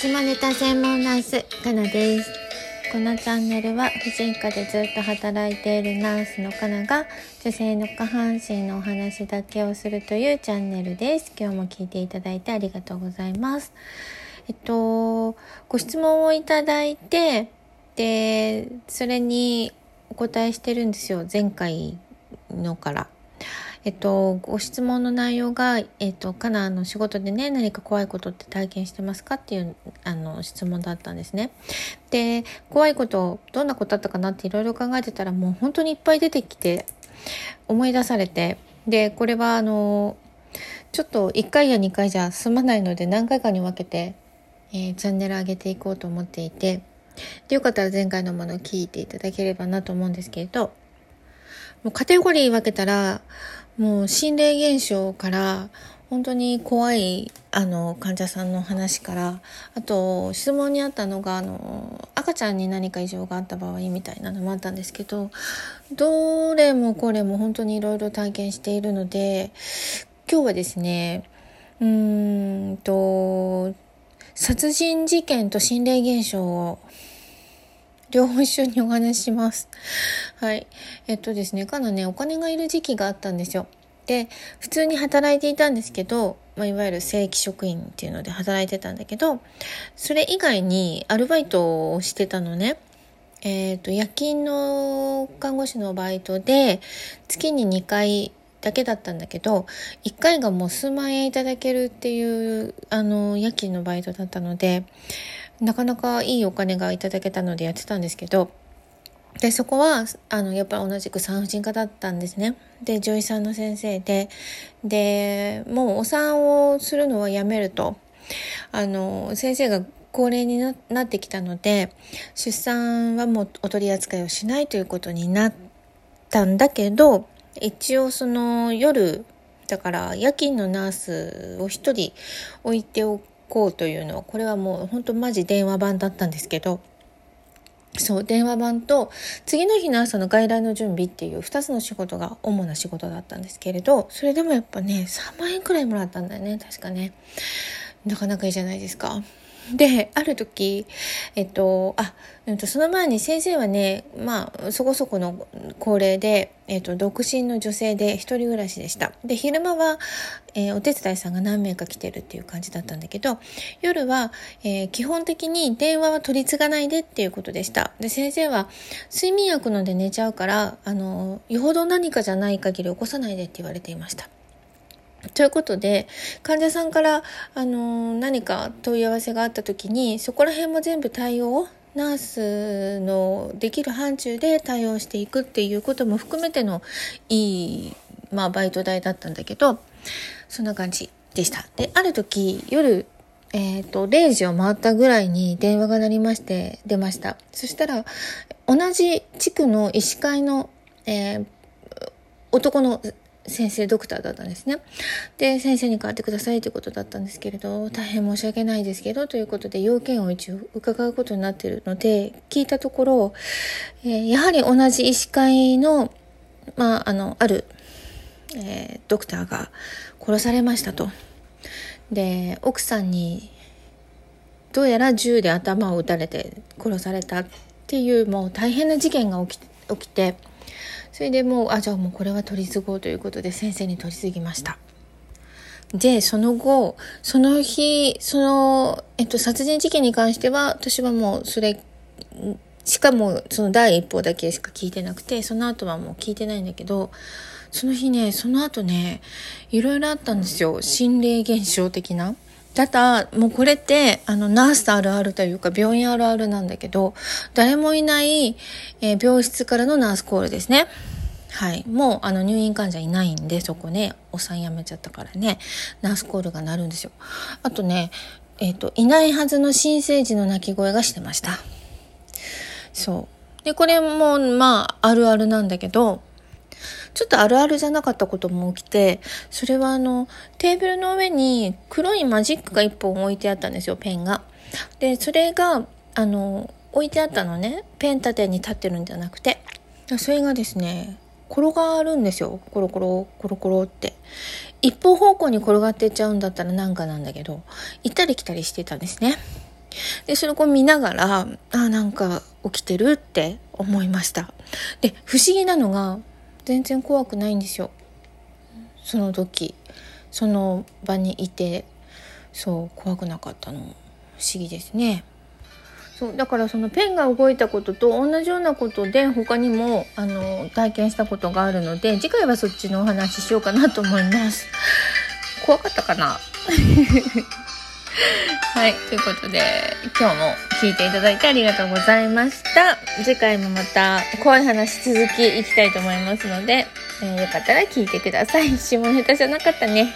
下ネタ専門ナースかなです。このチャンネルは婦人科でずっと働いているナースのかなが女性の下半身のお話だけをするというチャンネルです。今日も聞いていただいてありがとうございます。えっとご質問をいただいてでそれにお答えしてるんですよ。前回のから。えっと、ご質問の内容が、えっと、かなの仕事でね、何か怖いことって体験してますかっていう、あの、質問だったんですね。で、怖いこと、どんなことあったかなっていろいろ考えてたら、もう本当にいっぱい出てきて、思い出されて、で、これは、あの、ちょっと1回や2回じゃ済まないので、何回かに分けて、えー、チャンネル上げていこうと思っていて、で、よかったら前回のものを聞いていただければなと思うんですけれど、もうカテゴリー分けたら、もう心霊現象から本当に怖いあの患者さんの話からあと質問にあったのがあの赤ちゃんに何か異常があった場合みたいなのもあったんですけどどれもこれも本当にいろいろ体験しているので今日はですねうーんと殺人事件と心霊現象を両方一緒にお話しします。はい。えっとですね、かなね、お金がいる時期があったんですよ。で、普通に働いていたんですけど、まあ、いわゆる正規職員っていうので働いてたんだけど、それ以外にアルバイトをしてたのね。えっ、ー、と、夜勤の看護師のバイトで、月に2回だけだったんだけど、1回がもう数万円いただけるっていう、あの、夜勤のバイトだったので、なかなかいいお金がいただけたのでやってたんですけど、で、そこは、あの、やっぱり同じく産婦人科だったんですね。で、女医さんの先生で、で、もうお産をするのはやめると、あの、先生が高齢になってきたので、出産はもうお取り扱いをしないということになったんだけど、一応その夜、だから夜勤のナースを一人置いておこうというのは、これはもう本当マジ電話番だったんですけど、そう、電話番と、次の日の朝の外来の準備っていう2つの仕事が主な仕事だったんですけれど、それでもやっぱね、3万円くらいもらったんだよね、確かね。なかなかいいじゃないですか。で、ある時、えっと、あ、うんと、その前に先生はね、まあ、そこそこの高齢で、えっと、独身の女性で一人暮らしでした。で、昼間は、えー、お手伝いさんが何名か来てるっていう感じだったんだけど、夜は、えー、基本的に電話は取り継がないでっていうことでした。で、先生は、睡眠薬飲んで寝ちゃうから、あの、よほど何かじゃない限り起こさないでって言われていました。ということで、患者さんから、あの何か問い合わせがあった時に、そこら辺も全部対応、ナースのできる範疇で対応していくっていうことも含めてのいい、まあ、バイト代だったんだけど、そんな感じでした。で、ある時、夜、えっ、ー、と、0時を回ったぐらいに電話が鳴りまして、出ました。そしたら、同じ地区の医師会の、えー、男の先生ドクターだったんですね。で、先生に代わってくださいということだったんですけれど、大変申し訳ないですけど、ということで要件を一応伺うことになってるので、聞いたところ、えー、やはり同じ医師会の、まあ、あの、ある、えー、ドクターが殺されましたと。で、奥さんに、どうやら銃で頭を撃たれて殺されたっていう、もう大変な事件が起き起きて、それでもうあじゃあもうこれは取り継ごうということで先生に取り次ぎましたでその後その日その、えっと、殺人事件に関しては私はもうそれしかもその第一報だけしか聞いてなくてその後はもう聞いてないんだけどその日ねその後ねいろいろあったんですよ心霊現象的な。ただ、もうこれって、あの、ナースあるあるというか、病院あるあるなんだけど、誰もいない、えー、病室からのナースコールですね。はい。もう、あの、入院患者いないんで、そこね、お産やめちゃったからね、ナースコールが鳴るんですよ。あとね、えっ、ー、と、いないはずの新生児の泣き声がしてました。そう。で、これも、まあ、あるあるなんだけど、ちょっとあるあるじゃなかったことも起きて、それはあの、テーブルの上に黒いマジックが1本置いてあったんですよ、ペンが。で、それが、あの、置いてあったのね、ペン立てに立ってるんじゃなくて。それがですね、転がるんですよ。コロコロ、コロコロって。一方方向に転がってっちゃうんだったらなんかなんだけど、行ったり来たりしてたんですね。で、それを見ながら、あ、なんか起きてるって思いました。で、不思議なのが、全然怖くないんですよ。その時、その場にいて、そう、怖くなかったの。不思議ですね。そうだからそのペンが動いたことと同じようなことで他にもあの体験したことがあるので次回はそっちのお話ししようかなと思います怖かったかな？はいということで今日も聞いていただいてありがとうございました。次回もまた怖い話続きいきたいと思いますので、えー、よかったら聞いてください。下ネタじゃなかったね。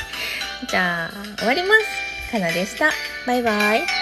じゃあ終わります。かなでした。バイバイ。